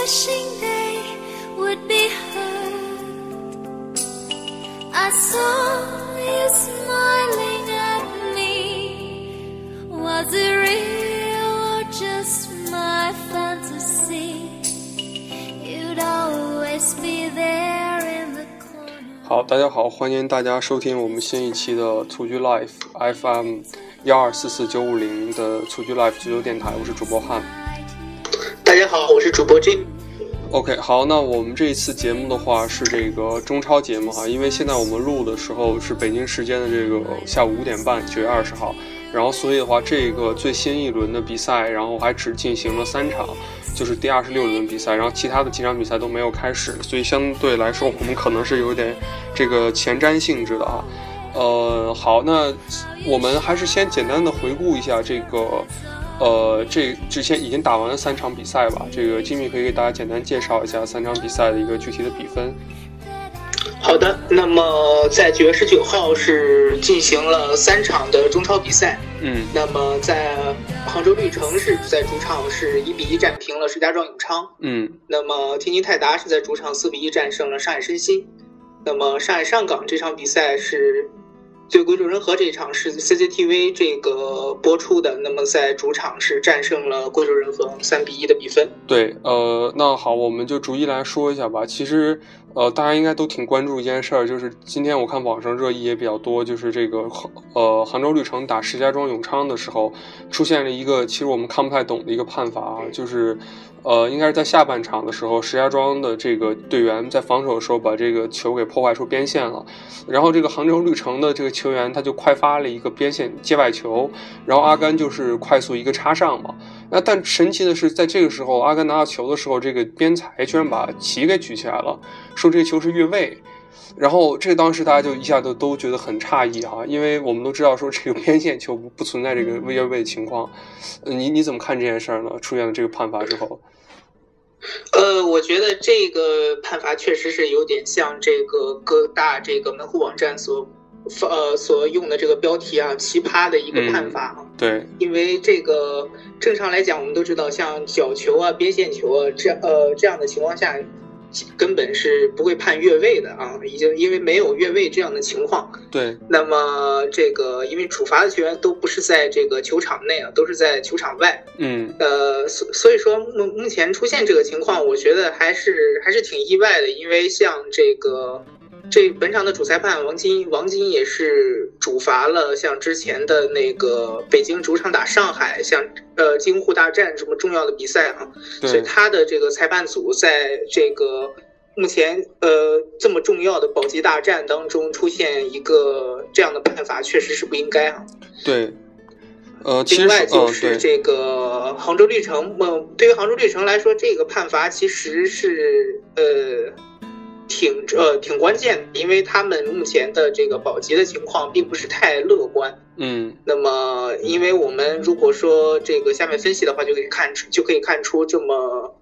wishing they would be heard. I saw you smiling at me. Was it real or just my fantasy? You'd always be there in the corner. 好，大家好，欢迎大家收听我们新一期的蹴鞠 Life FM 幺二四四九五零的蹴鞠 Life 足球电台，我是主播汉。大家好，我是主播 Jim。OK，好，那我们这一次节目的话是这个中超节目哈，因为现在我们录的时候是北京时间的这个下午五点半，九月二十号，然后所以的话，这个最新一轮的比赛，然后还只进行了三场，就是第二十六轮比赛，然后其他的几场比赛都没有开始，所以相对来说，我们可能是有点这个前瞻性质的啊。呃，好，那我们还是先简单的回顾一下这个。呃，这之前已经打完了三场比赛吧？这个金米可以给大家简单介绍一下三场比赛的一个具体的比分。好的，那么在九月十九号是进行了三场的中超比赛。嗯那么在杭州绿城是在主场是一比一战平了石家庄永昌。嗯那么天津泰达是在主场四比一战胜了上海申鑫。那么上海上港这场比赛是对贵州人和这一场是 CCTV 这个播出的。那么在主场是战胜了贵州人和三比一的比分。对，呃，那好，我们就逐一来说一下吧。其实，呃，大家应该都挺关注一件事儿，就是今天我看网上热议也比较多，就是这个呃杭州绿城打石家庄永昌的时候，出现了一个其实我们看不太懂的一个判罚啊，就是呃应该是在下半场的时候，石家庄的这个队员在防守的时候把这个球给破坏出边线了，然后这个杭州绿城的这个球员他就快发了一个边线界外球，然后阿甘就是快速一个插上嘛。那但神奇的是，在这个时候，阿甘拿到球的时候，这个边裁居然把旗给举起来了，说这个球是越位。然后这当时大家就一下都都觉得很诧异啊，因为我们都知道说这个边线球不不存在这个越位的情况。你你怎么看这件事儿呢？出现了这个判罚之后，呃，我觉得这个判罚确实是有点像这个各大这个门户网站所呃所用的这个标题啊，奇葩的一个判罚啊。对，因为这个正常来讲，我们都知道，像角球啊、边线球啊这样呃这样的情况下，根本是不会判越位的啊，已经因为没有越位这样的情况。对，那么这个因为处罚的球员都不是在这个球场内啊，都是在球场外。嗯呃，所所以说目目前出现这个情况，我觉得还是还是挺意外的，因为像这个这本场的主裁判王金王金也是主罚了像之前的那个北京主场打上海，像呃京沪大战这么重要的比赛啊，所以，他的这个裁判组在这个目前呃这么重要的保级大战当中出现一个这样的判罚，确实是不应该啊。对，呃，另外就是这个杭州绿城，呃，对于杭州绿城来说，这个判罚其实是呃挺呃挺关键的，因为他们目前的这个保级的情况并不是太乐观。嗯那么，因为我们如果说这个下面分析的话，就可以看出就可以看出这么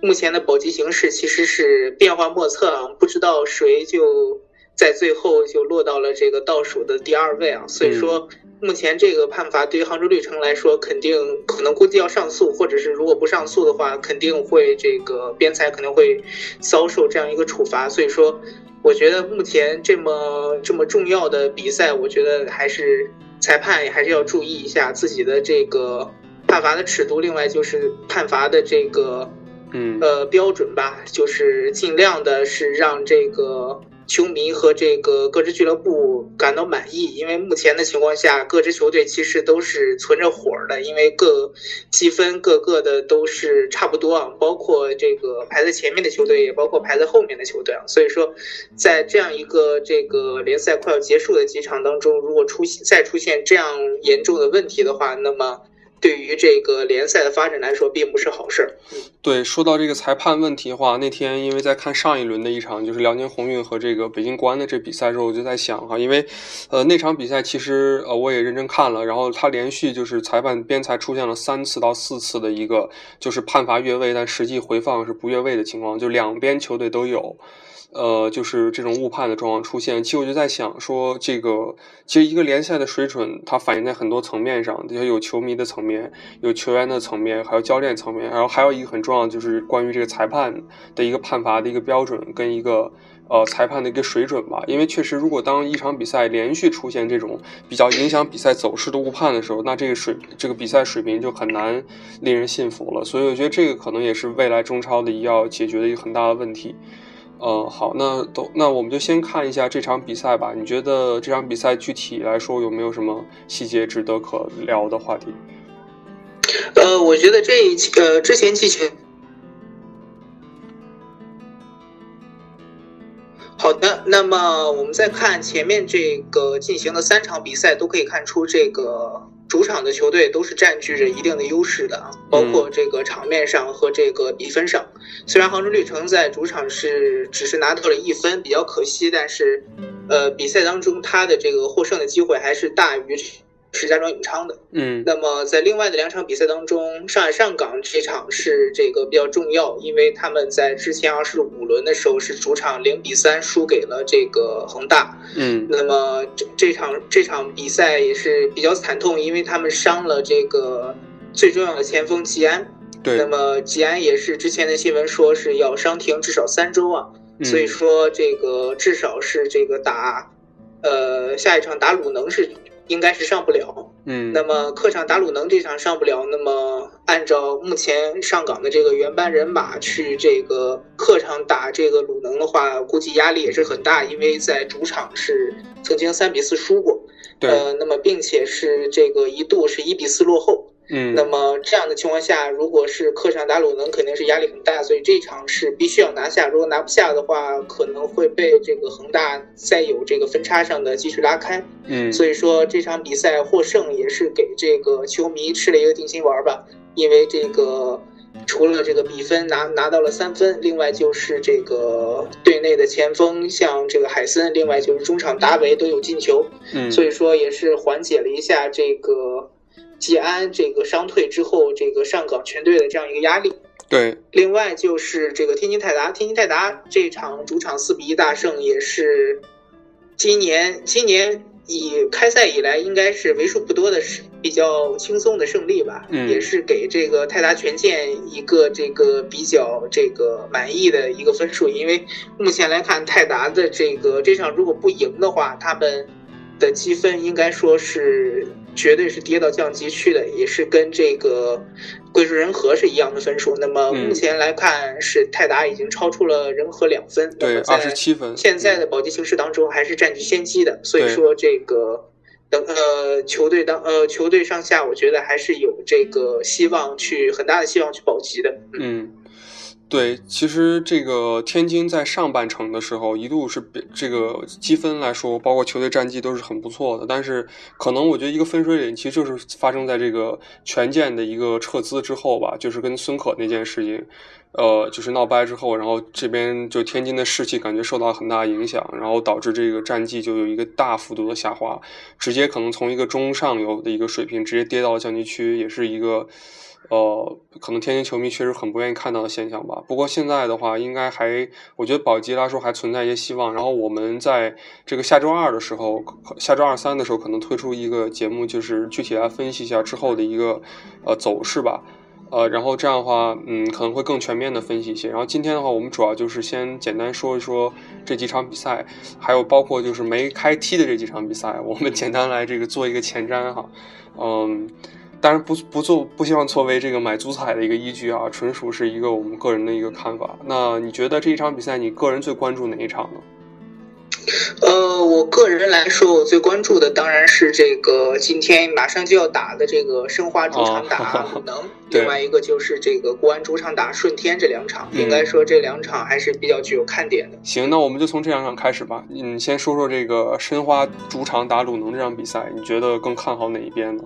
目前的保级形势其实是变幻莫测啊，不知道谁就在最后就落到了这个倒数的第二位啊。所以说，目前这个判罚对于杭州绿城来说，肯定可能估计要上诉，或者是如果不上诉的话，肯定会这个边裁可能会遭受这样一个处罚。所以说，我觉得目前这么这么重要的比赛，我觉得还是裁判也还是要注意一下自己的这个判罚的尺度，另外就是判罚的这个嗯呃标准吧，就是尽量的是让这个球迷和这个各支俱乐部感到满意，因为目前的情况下，各支球队其实都是存着火的，因为各积分各个的都是差不多啊，包括这个排在前面的球队，也包括排在后面的球队啊，所以说，在这样一个这个联赛快要结束的几场当中，如果出现再出现这样严重的问题的话，那么对于这个联赛的发展来说，并不是好事儿。对，说到这个裁判问题的话，那天因为在看上一轮的一场就是辽宁宏运和这个北京国安的这比赛的时候，我就在想哈，因为呃那场比赛其实呃我也认真看了，然后他连续就是裁判边裁出现了三次到四次的一个就是判罚越位，但实际回放是不越位的情况，就两边球队都有。呃，就是这种误判的状况出现。其实我就在想说，这个其实一个联赛的水准，它反映在很多层面上，就有球迷的层面，有球员的层面，还有教练层面，然后还有一个很重要就是关于这个裁判的一个判罚的一个标准跟一个。呃，裁判的一个水准吧，因为确实，如果当一场比赛连续出现这种比较影响比赛走势的误判的时候，那这个水这个比赛水平就很难令人信服了。所以我觉得这个可能也是未来中超的要解决的一个很大的问题。呃，好，那都那我们就先看一下这场比赛吧。你觉得这场比赛具体来说有没有什么细节值得可聊的话题？呃，我觉得这一期呃之前季前。好的，那么我们再看前面这个进行的三场比赛，都可以看出这个主场的球队都是占据着一定的优势的，包括这个场面上和这个比分上。虽然杭州绿城在主场是只是拿到了一分，比较可惜，但是，呃，比赛当中他的这个获胜的机会还是大于。石家庄永昌的，嗯，那么在另外的两场比赛当中，上海上港这场是这个比较重要，因为他们在之前二十五轮的时候是主场零比三输给了这个恒大，嗯，那么这这场这场比赛也是比较惨痛，因为他们伤了这个最重要的前锋吉安，对，那么吉安也是之前的新闻说是要伤停至少三周啊，所以说这个至少是这个打，呃，下一场打鲁能是。应该是上不了，嗯，那么客场打鲁能这场上不了，那么按照目前上港的这个原班人马去这个客场打这个鲁能的话，估计压力也是很大，因为在主场是曾经三比四输过，对，呃，那么并且是这个一度是一比四落后。嗯，那么这样的情况下，如果是客场打鲁能，肯定是压力很大，所以这场是必须要拿下。如果拿不下的话，可能会被这个恒大再有这个分差上的继续拉开。嗯，所以说这场比赛获胜也是给这个球迷吃了一个定心丸吧，因为这个除了这个比分拿拿到了三分，另外就是这个队内的前锋像这个海森，另外就是中场达维都有进球。嗯，所以说也是缓解了一下这个。吉安这个伤退之后，这个上港全队的这样一个压力。对，另外就是这个天津泰达，天津泰达这场主场四比一大胜，也是今年今年以开赛以来应该是为数不多的是比较轻松的胜利吧。嗯，也是给这个泰达权健一个这个比较这个满意的一个分数，因为目前来看泰达的这个这场如果不赢的话，他们的积分应该说是。绝对是跌到降级区的，也是跟这个贵州人和是一样的分数。那么目前来看，是泰达已经超出了人和两分，对，二十七分。现在的保级形势当中，还是占据先机的。所以说，这个等呃球队当呃球队上下，我觉得还是有这个希望去很大的希望去保级的。嗯。对，其实这个天津在上半程的时候，一度是这个积分来说，包括球队战绩都是很不错的。但是，可能我觉得一个分水岭，其实就是发生在这个权健的一个撤资之后吧，就是跟孙可那件事情，呃，就是闹掰之后，然后这边就天津的士气感觉受到很大影响，然后导致这个战绩就有一个大幅度的下滑，直接可能从一个中上游的一个水平，直接跌到了降级区，也是一个。呃，可能天津球迷确实很不愿意看到的现象吧。不过现在的话，应该还，我觉得保级来说还存在一些希望。然后我们在这个下周二的时候，下周二三的时候，可能推出一个节目，就是具体来分析一下之后的一个呃走势吧。呃，然后这样的话，嗯，可能会更全面的分析一些。然后今天的话，我们主要就是先简单说一说这几场比赛，还有包括就是没开踢的这几场比赛，我们 简单来这个做一个前瞻哈，嗯。当然不不做不希望作为这个买足彩的一个依据啊，纯属是一个我们个人的一个看法。那你觉得这一场比赛，你个人最关注哪一场呢？呃，我个人来说，我最关注的当然是这个今天马上就要打的这个申花主场打鲁能，另外一个就是这个国安主场打顺天这两场，应该说这两场还是比较具有看点的。行，那我们就从这两场开始吧。你先说说这个申花主场打鲁能这场比赛，你觉得更看好哪一边呢？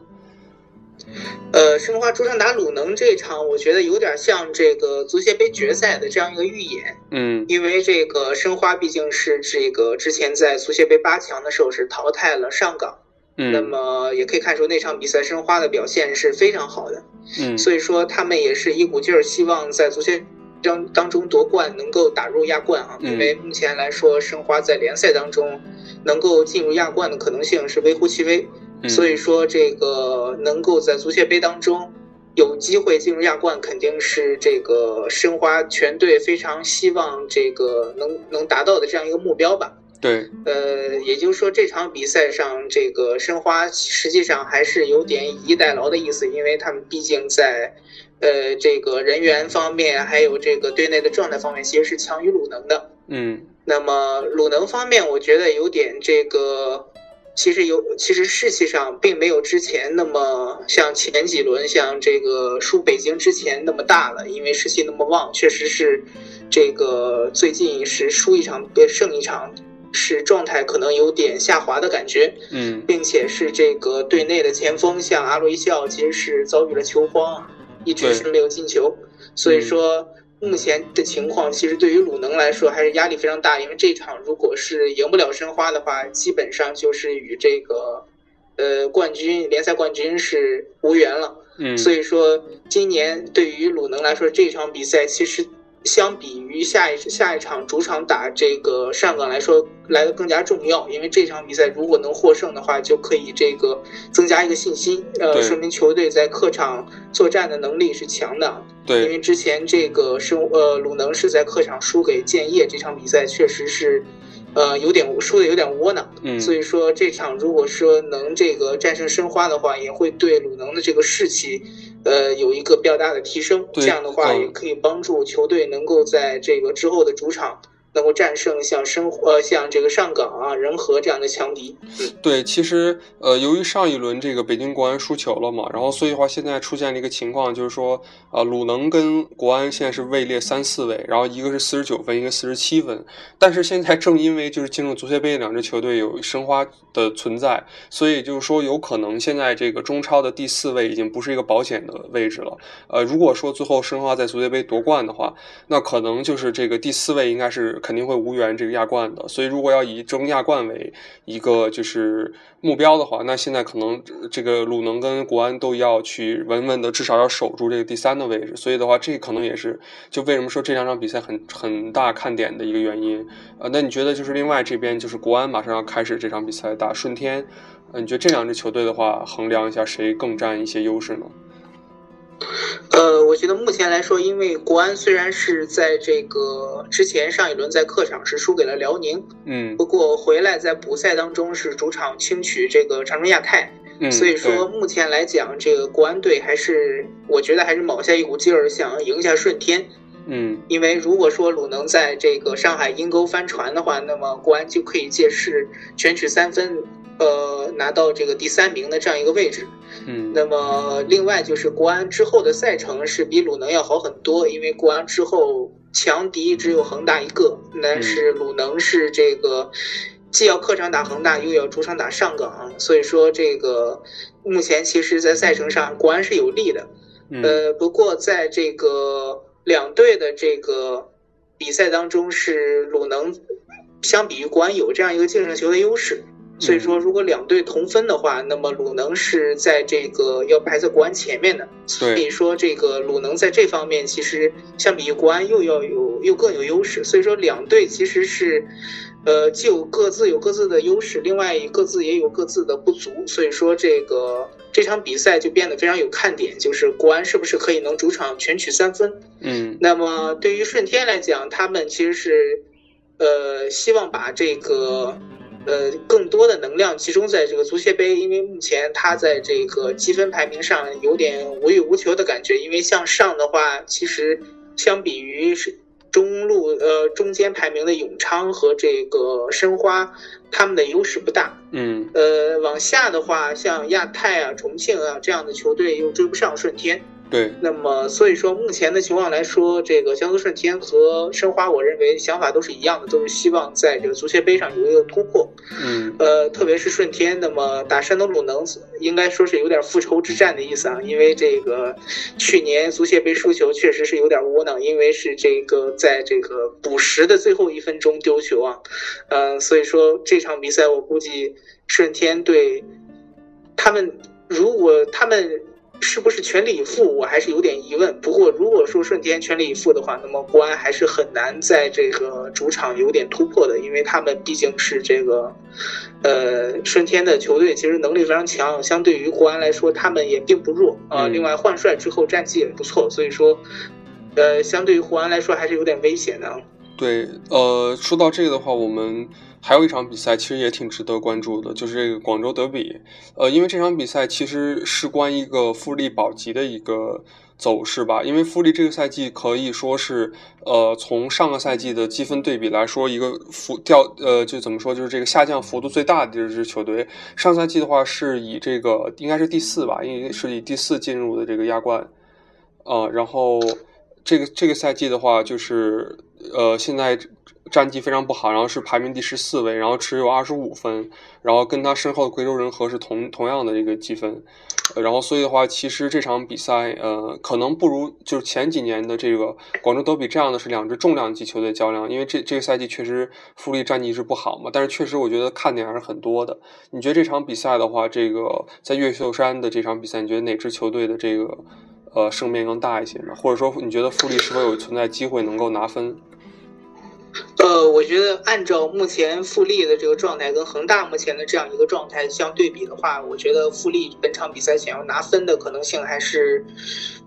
呃，申花主场打鲁能这场，我觉得有点像这个足协杯决赛的这样一个预演。嗯，因为这个申花毕竟是这个之前在足协杯八强的时候是淘汰了上港，嗯，那么也可以看出那场比赛申花的表现是非常好的。嗯，所以说他们也是一股劲儿希望在足协当当中夺冠，能够打入亚冠啊。因为目前来说，申花在联赛当中能够进入亚冠的可能性是微乎其微。嗯所以说这个能够在足协杯当中有机会进入亚冠，肯定是这个申花全队非常希望这个能能达到的这样一个目标吧。对，呃，也就是说这场比赛上，这个申花实际上还是有点以逸待劳的意思，因为他们毕竟在呃这个人员方面，还有这个队内的状态方面，其实是强于鲁能的。嗯那么鲁能方面，我觉得有点这个，其实有其实士气上并没有之前那么像前几轮像这个输北京之前那么大了，因为士气那么旺，确实是这个最近是输一场呃胜一场，是状态可能有点下滑的感觉，嗯并且是这个队内的前锋像阿洛伊西奥其实是遭遇了球荒，一直是没有进球，所以说。目前的情况，其实对于鲁能来说还是压力非常大，因为这场如果是赢不了申花的话，基本上就是与这个呃冠军联赛冠军是无缘了。嗯，所以说，今年对于鲁能来说，这场比赛其实相比于下一下一场主场打这个上港来说来的更加重要，因为这场比赛如果能获胜的话，就可以这个增加一个信心，呃，说明球队在客场作战的能力是强的。对因，为之前这个是呃鲁能是在客场输给建业，这场比赛确实是，呃有点输的有点窝囊。嗯所以说这场如果说能这个战胜申花的话，也会对鲁能的这个士气，呃有一个比较大的提升。这样的话嗯也可以帮助球队能够在这个之后的主场能够战胜像申呃像这个上港啊仁和这样的强敌。对，其实呃，由于上一轮这个北京国安输球了嘛，然后所以的话，现在出现了一个情况，就是说，呃，鲁能跟国安现在是位列三四位，然后一个是四十九分，一个四十七分。但是现在正因为就是进入足协杯两支球队有申花的存在，所以就是说有可能现在这个中超的第四位已经不是一个保险的位置了。呃，如果说最后申花在足协杯夺冠的话，那可能就是这个第四位应该是肯定会无缘这个亚冠的。所以如果要以争亚冠为一个就是目标的话，那现在可能这个鲁能跟国安都要去稳稳的，至少要守住这个第三的位置。所以的话，这可能也是就为什么说这两场比赛很很大看点的一个原因。呃，那你觉得就是另外这边就是国安马上要开始这场比赛打顺天，呃，你觉得这两支球队的话，衡量一下谁更占一些优势呢？觉得目前来说，因为国安虽然是在这个之前上一轮在客场是输给了辽宁，嗯不过回来在补赛当中是主场轻取这个长春亚泰，嗯，所以说目前来讲，这个国安队还是我觉得还是卯下一股劲儿想赢下顺天。嗯因为如果说鲁能在这个上海阴沟翻船的话，那么国安就可以借势全取三分，呃，拿到这个第三名的这样一个位置。嗯那么另外就是国安之后的赛程是比鲁能要好很多，因为国安之后强敌只有恒大一个，但是鲁能是这个既要客场打恒大，又要主场打上港，所以说这个目前其实在赛程上国安是有利的。嗯呃，不过在这个两队的这个比赛当中，是鲁能相比于国安有这样一个净胜球的优势。所以说，如果两队同分的话，那么鲁能是在这个要排在国安前面的。所以说，这个鲁能在这方面其实相比于国安又要有又更有优势。所以说，两队其实是，呃，既有各自有各自的优势，另外各自也有各自的不足。所以说，这个这场比赛就变得非常有看点，就是国安是不是可以能主场全取三分？嗯那么对于顺天来讲，他们其实是，呃，希望把这个。呃，更多的能量集中在这个足协杯，因为目前他在这个积分排名上有点无欲无求的感觉。因为向上的话，其实相比于是中路呃中间排名的永昌和这个申花，他们的优势不大。嗯呃，往下的话，像亚泰啊、重庆啊这样的球队又追不上顺天。对，那么，所以说目前的情况来说，这个江苏舜天和申花，我认为想法都是一样的，都是希望在这个足协杯上有一个突破。嗯呃，特别是舜天，那么打山东鲁能，应该说是有点复仇之战的意思啊，因为这个去年足协杯输球确实是有点窝囊，因为是这个在这个补时的最后一分钟丢球啊，呃，所以说这场比赛我估计舜天对他们如果他们是不是全力以赴，我还是有点疑问。不过如果说顺天全力以赴的话，那么国安还是很难在这个主场有点突破的，因为他们毕竟是这个，呃，顺天的球队其实能力非常强，相对于国安来说，他们也并不弱啊。另外换帅之后战绩也不错，所以说，呃，相对于国安来说还是有点危险的。对，呃，说到这个的话，我们。还有一场比赛其实也挺值得关注的，就是这个广州德比。呃，因为这场比赛其实事关一个富力保级的一个走势吧。因为富力这个赛季可以说是，呃，从上个赛季的积分对比来说，一个幅掉，呃，就怎么说，就是这个下降幅度最大的这支球队。上赛季的话是以这个应该是第四吧，因为是以第四进入的这个亚冠。呃，然后这个这个赛季的话，就是呃，现在。战绩非常不好，然后是排名第十四位，然后只有二十五分，然后跟他身后的贵州人和是同同样的一个积分，然后所以的话，其实这场比赛，呃，可能不如就是前几年的这个广州德比这样的是两支重量级球队较量，因为这这个赛季确实富力战绩是不好嘛，但是确实我觉得看点还是很多的。你觉得这场比赛的话，这个在越秀山的这场比赛，你觉得哪支球队的这个呃胜面更大一些呢？或者说你觉得富力是否有存在机会能够拿分？呃，我觉得按照目前富力的这个状态跟恒大目前的这样一个状态相对比的话，我觉得富力本场比赛想要拿分的可能性还是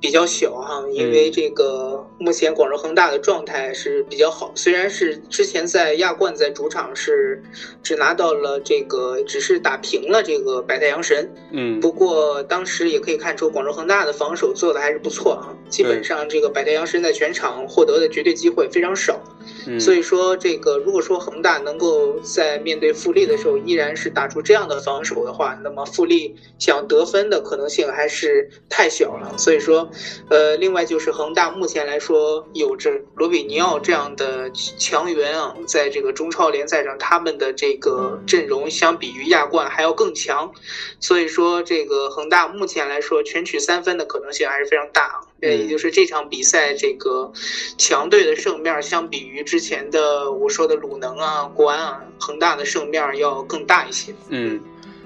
比较小哈，因为这个目前广州恒大的状态是比较好，虽然是之前在亚冠在主场是只拿到了这个，只是打平了这个百太阳神，嗯，不过当时也可以看出广州恒大的防守做的还是不错啊，基本上这个百太阳神在全场获得的绝对机会非常少。所以说，这个如果说恒大能够在面对富力的时候依然是打出这样的防守的话，那么富力想得分的可能性还是太小了。所以说，呃，另外就是恒大目前来说有着罗比尼奥这样的强援啊，在这个中超联赛上，他们的这个阵容相比于亚冠还要更强。所以说，这个恒大目前来说全取三分的可能性还是非常大。呃，也就是这场比赛这个强队的胜面相比于。之前的我说的鲁能啊、国安啊、恒大的胜面要更大一些。嗯，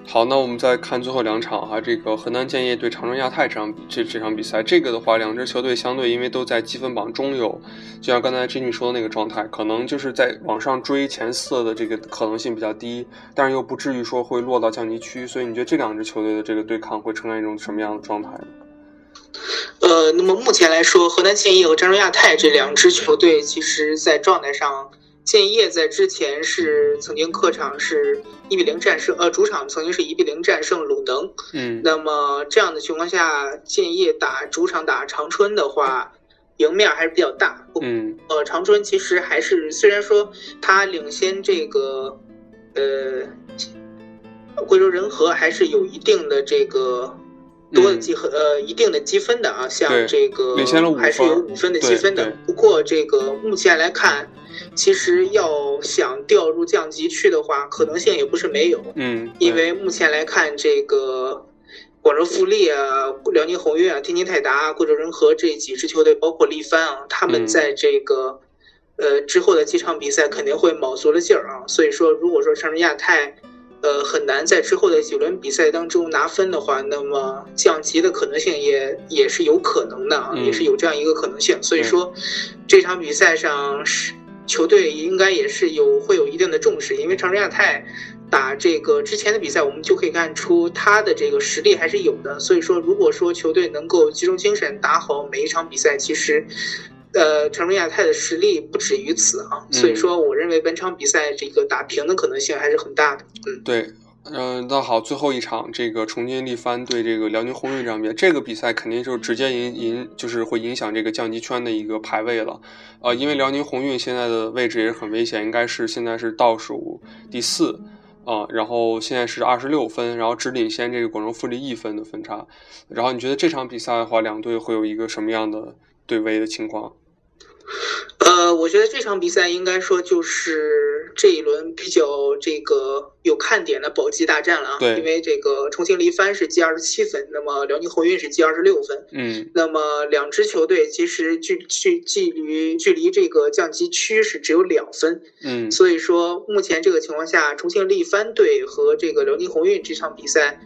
好，那我们再看最后两场哈，这个河南建业对长春亚泰这场这这场比赛，这个的话，两支球队相对因为都在积分榜中游，就像刚才 Jenny 说的那个状态，可能就是在往上追前四的这个可能性比较低，但是又不至于说会落到降级区，所以你觉得这两支球队的这个对抗会呈现一种什么样的状态呢？呃，那么目前来说，河南建业和长春亚泰这两支球队，其实在状态上，建业在之前是曾经客场是一比零战胜，呃，主场曾经是一比零战胜鲁能。嗯。那么这样的情况下，建业打主场打长春的话，赢面还是比较大。嗯。呃，长春其实还是虽然说他领先这个，呃，贵州人和还是有一定的这个。多的积分，呃，一定的积分的啊，像这个还是有五分的积分的。不过这个目前来看，其实要想掉入降级区的话，可能性也不是没有。嗯，因为目前来看，这个广州富力啊、辽宁宏运啊、天津泰达、啊贵州人和这几支球队，包括力帆啊，他们在这个呃之后的几场比赛肯定会卯足了劲儿啊。所以说，如果说长春亚泰。呃，很难在之后的几轮比赛当中拿分的话，那么降级的可能性也也是有可能的啊，也是有这样一个可能性。所以说，这场比赛上是球队应该也是有会有一定的重视，因为长春亚泰打这个之前的比赛，我们就可以看出他的这个实力还是有的。所以说，如果说球队能够集中精神打好每一场比赛，其实。呃，长春亚泰的实力不止于此啊，所以说我认为本场比赛这个打平的可能性还是很大的。嗯，对，嗯，那好，最后一场这个重庆力帆对这个辽宁宏运这场比赛，这个比赛肯定就直接影影就是会影响这个降级圈的一个排位了。呃，因为辽宁宏运现在的位置也是很危险，应该是现在是倒数第四啊，然后现在是二十六分，然后只领先这个广州富力一分的分差。然后你觉得这场比赛的话，两队会有一个什么样的对位的情况？呃，我觉得这场比赛应该说就是这一轮比较这个有看点的保级大战了啊。对。因为这个重庆力帆是积二十七分，那么辽宁宏运是积二十六分。嗯。那么两支球队其实距距距离距离这个降级区是只有两分。嗯。所以说目前这个情况下，重庆力帆队和这个辽宁宏运这场比赛。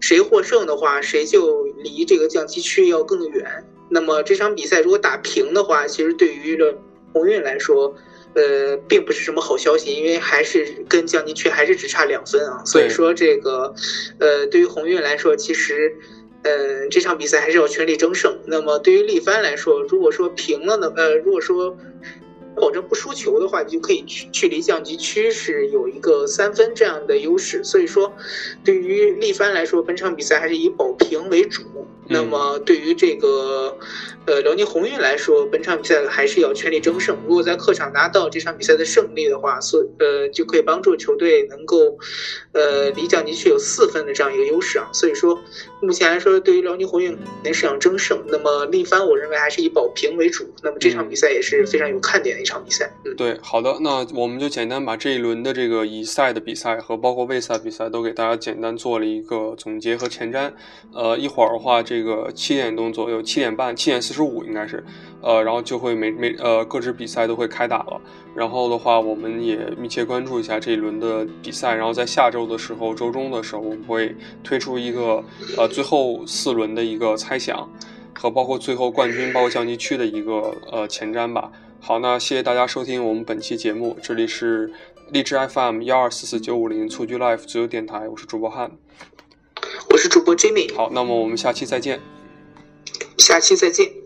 谁获胜的话，谁就离这个降级区要更远。那么这场比赛如果打平的话，其实对于了鸿运来说，呃，并不是什么好消息，因为还是跟降级区还是只差两分啊。所以说这个，呃，对于鸿运来说，其实，呃，这场比赛还是要全力争胜。那么对于力帆来说，如果说平了呢，呃，如果说。保证不输球的话，你就可以去距离降级区是有一个三分这样的优势。所以说，对于力帆来说，本场比赛还是以保平为主。那么对于这个呃辽宁宏运来说，本场比赛还是要全力争胜。如果在客场拿到这场比赛的胜利的话，所呃就可以帮助球队能够呃离降级区有四分的这样一个优势啊。所以说，目前来说，对于辽宁宏运肯定是想争胜。那么力帆，我认为还是以保平为主。那么这场比赛也是非常有看点的一场比赛。嗯，对，好的，那我们就简单把这一轮的这个乙赛的比赛和包括卫赛比赛都给大家简单做了一个总结和前瞻。呃，一会儿的话。这这个七点钟左右，七点半，七点四十五应该是，呃，然后就会每每呃各支比赛都会开打了。然后的话，我们也密切关注一下这一轮的比赛。然后在下周的时候，周中的时候，我们会推出一个呃最后四轮的一个猜想，和包括最后冠军、包括降级区的一个呃前瞻吧。好，那谢谢大家收听我们本期节目，这里是荔枝 FM 幺二四四九五零蹴鞠 Life 自由电台，我是主播汉。我是主播 Jimmy，好，那么我们下期再见。下期再见。